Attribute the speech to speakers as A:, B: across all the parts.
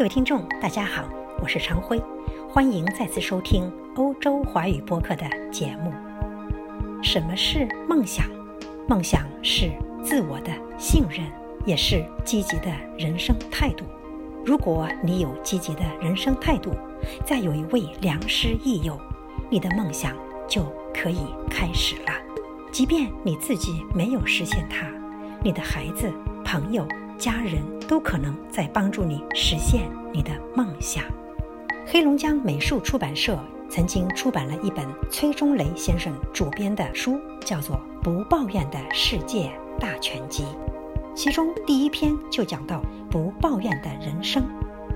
A: 各位听众，大家好，我是常辉，欢迎再次收听欧洲华语播客的节目。什么是梦想？梦想是自我的信任，也是积极的人生态度。如果你有积极的人生态度，再有一位良师益友，你的梦想就可以开始了。即便你自己没有实现它，你的孩子、朋友。家人都可能在帮助你实现你的梦想。黑龙江美术出版社曾经出版了一本崔中雷先生主编的书，叫做《不抱怨的世界大全集》，其中第一篇就讲到不抱怨的人生，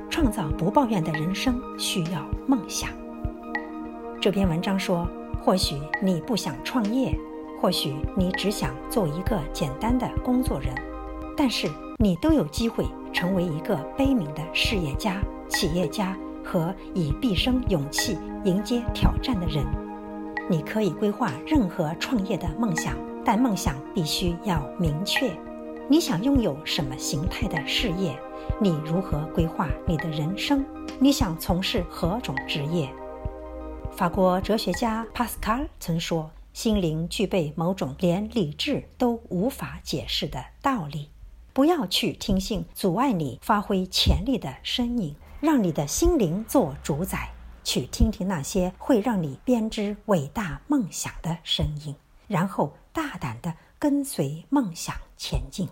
A: 创造不抱怨的人生需要梦想。这篇文章说，或许你不想创业，或许你只想做一个简单的工作人，但是。你都有机会成为一个悲悯的事业家、企业家和以毕生勇气迎接挑战的人。你可以规划任何创业的梦想，但梦想必须要明确。你想拥有什么形态的事业？你如何规划你的人生？你想从事何种职业？法国哲学家帕斯卡曾说：“心灵具备某种连理智都无法解释的道理。”不要去听信阻碍你发挥潜力的声音，让你的心灵做主宰。去听听那些会让你编织伟大梦想的声音，然后大胆地跟随梦想前进。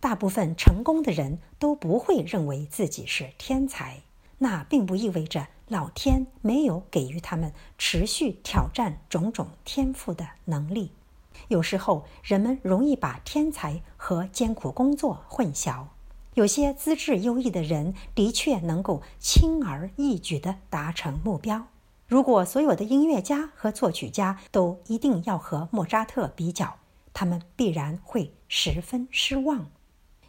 A: 大部分成功的人都不会认为自己是天才，那并不意味着老天没有给予他们持续挑战种种天赋的能力。有时候，人们容易把天才和艰苦工作混淆。有些资质优异的人的确能够轻而易举地达成目标。如果所有的音乐家和作曲家都一定要和莫扎特比较，他们必然会十分失望。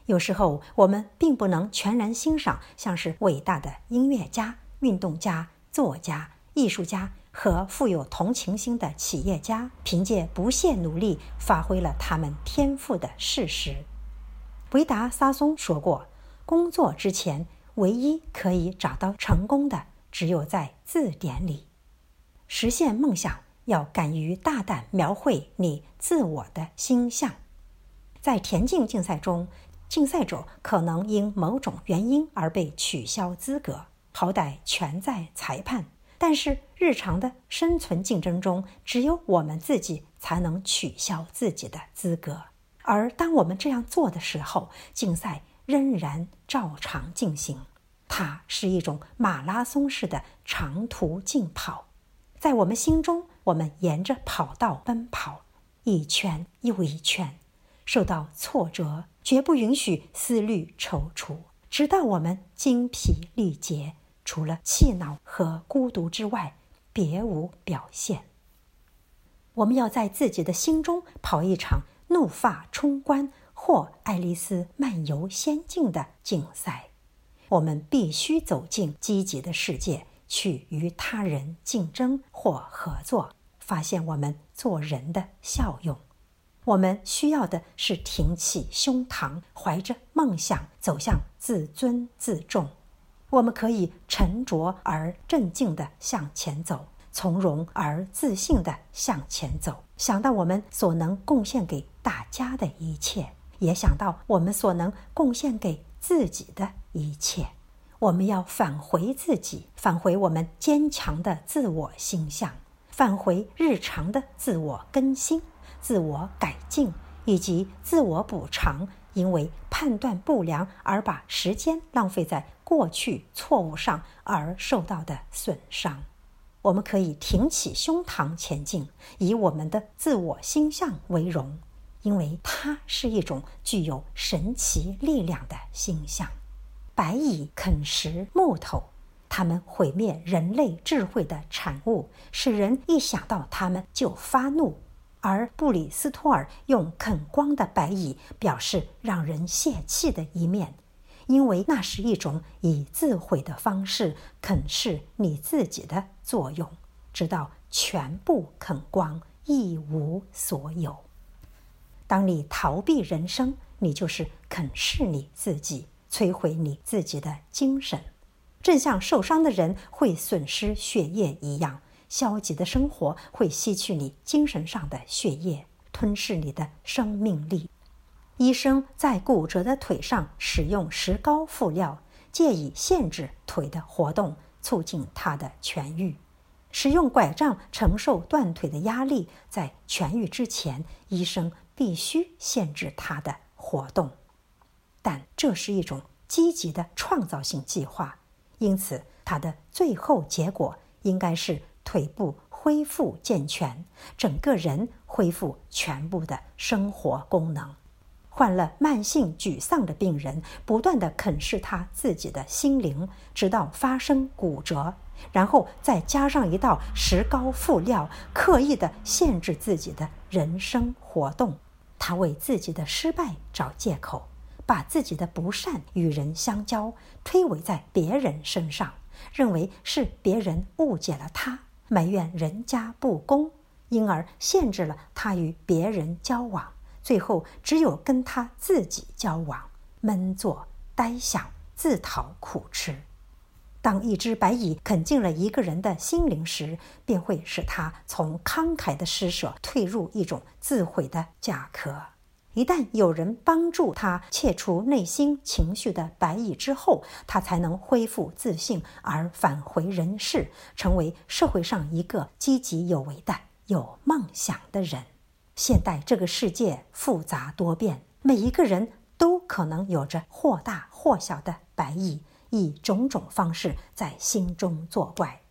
A: 有时候，我们并不能全然欣赏像是伟大的音乐家、运动家、作家、艺术家。和富有同情心的企业家，凭借不懈努力发挥了他们天赋的事实。维达·萨松说过：“工作之前，唯一可以找到成功的，只有在字典里。”实现梦想，要敢于大胆描绘你自我的形象。在田径竞赛中，竞赛者可能因某种原因而被取消资格，好歹全在裁判。但是日常的生存竞争中，只有我们自己才能取消自己的资格。而当我们这样做的时候，竞赛仍然照常进行。它是一种马拉松式的长途竞跑，在我们心中，我们沿着跑道奔跑，一圈又一圈，受到挫折，绝不允许思虑踌躇，直到我们精疲力竭。除了气恼和孤独之外，别无表现。我们要在自己的心中跑一场怒发冲冠或爱丽丝漫游仙境的竞赛。我们必须走进积极的世界，去与他人竞争或合作，发现我们做人的效用。我们需要的是挺起胸膛，怀着梦想走向自尊自重。我们可以沉着而镇静地向前走，从容而自信地向前走。想到我们所能贡献给大家的一切，也想到我们所能贡献给自己的一切。我们要返回自己，返回我们坚强的自我形象，返回日常的自我更新、自我改进以及自我补偿。因为判断不良而把时间浪费在过去错误上而受到的损伤，我们可以挺起胸膛前进，以我们的自我形象为荣，因为它是一种具有神奇力量的形象。白蚁啃食木头，它们毁灭人类智慧的产物，使人一想到它们就发怒。而布里斯托尔用啃光的白蚁表示让人泄气的一面，因为那是一种以自毁的方式啃噬你自己的作用，直到全部啃光，一无所有。当你逃避人生，你就是啃噬你自己，摧毁你自己的精神。正像受伤的人会损失血液一样，消极的生活会吸取你精神上的血液，吞噬你的生命力。医生在骨折的腿上使用石膏敷料，借以限制腿的活动，促进它的痊愈。使用拐杖承受断腿的压力，在痊愈之前，医生必须限制它的活动。但这是一种积极的创造性计划。因此，它的最后结果应该是腿部恢复健全，整个人恢复全部的生活功能。患了慢性沮丧的病人，不断的啃噬他自己的心灵，直到发生骨折，然后再加上一道石膏敷料，刻意的限制自己的人生活动。他为自己的失败找借口。把自己的不善与人相交推诿在别人身上，认为是别人误解了他，埋怨人家不公，因而限制了他与别人交往。最后只有跟他自己交往，闷坐呆想，自讨苦吃。当一只白蚁啃尽了一个人的心灵时，便会使他从慷慨的施舍退入一种自毁的甲壳。一旦有人帮助他切除内心情绪的白蚁之后，他才能恢复自信而返回人世，成为社会上一个积极有为的、有梦想的人。现代这个世界复杂多变，每一个人都可能有着或大或小的白蚁，以种种方式在心中作怪。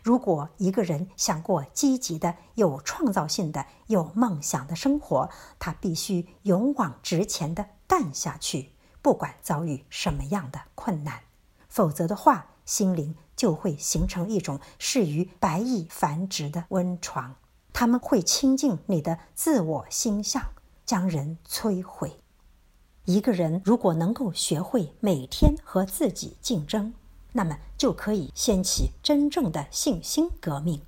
A: 如果一个人想过积极的、有创造性的、有梦想的生活，他必须勇往直前的干下去，不管遭遇什么样的困难。否则的话，心灵就会形成一种适于白蚁繁殖的温床，他们会亲近你的自我心象，将人摧毁。一个人如果能够学会每天和自己竞争，那么就可以掀起真正的信心革命。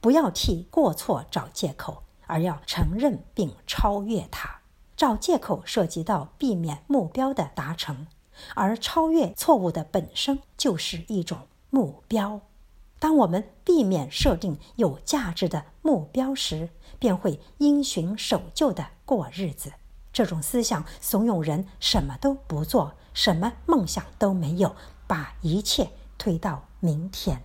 A: 不要替过错找借口，而要承认并超越它。找借口涉及到避免目标的达成，而超越错误的本身就是一种目标。当我们避免设定有价值的目标时，便会因循守旧的过日子。这种思想怂恿人什么都不做，什么梦想都没有。把一切推到明天，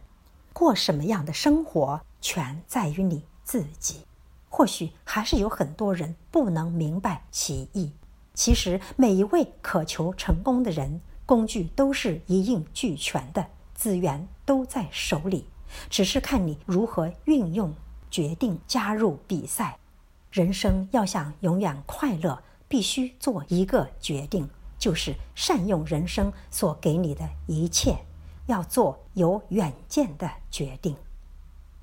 A: 过什么样的生活全在于你自己。或许还是有很多人不能明白其意。其实每一位渴求成功的人，工具都是一应俱全的，资源都在手里，只是看你如何运用。决定加入比赛。人生要想永远快乐，必须做一个决定。就是善用人生所给你的一切，要做有远见的决定。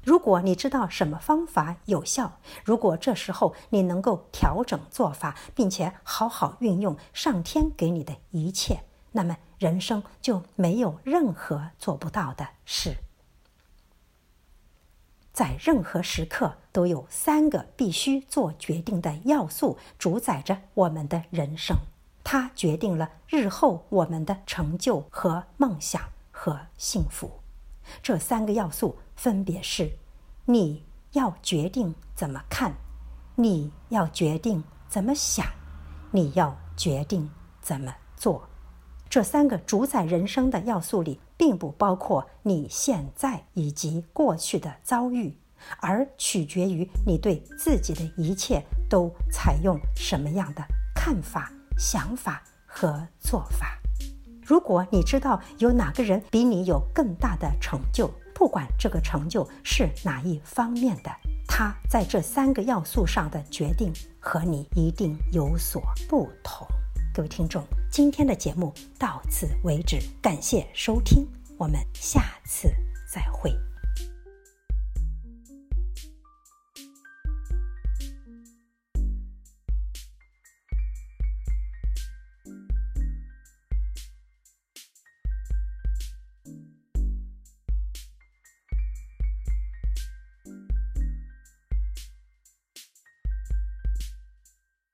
A: 如果你知道什么方法有效，如果这时候你能够调整做法，并且好好运用上天给你的一切，那么人生就没有任何做不到的事。在任何时刻，都有三个必须做决定的要素主宰着我们的人生。它决定了日后我们的成就和梦想和幸福。这三个要素分别是：你要决定怎么看，你要决定怎么想，你要决定怎么做。这三个主宰人生的要素里，并不包括你现在以及过去的遭遇，而取决于你对自己的一切都采用什么样的看法。想法和做法。如果你知道有哪个人比你有更大的成就，不管这个成就是哪一方面的，他在这三个要素上的决定和你一定有所不同。各位听众，今天的节目到此为止，感谢收听，我们下次再会。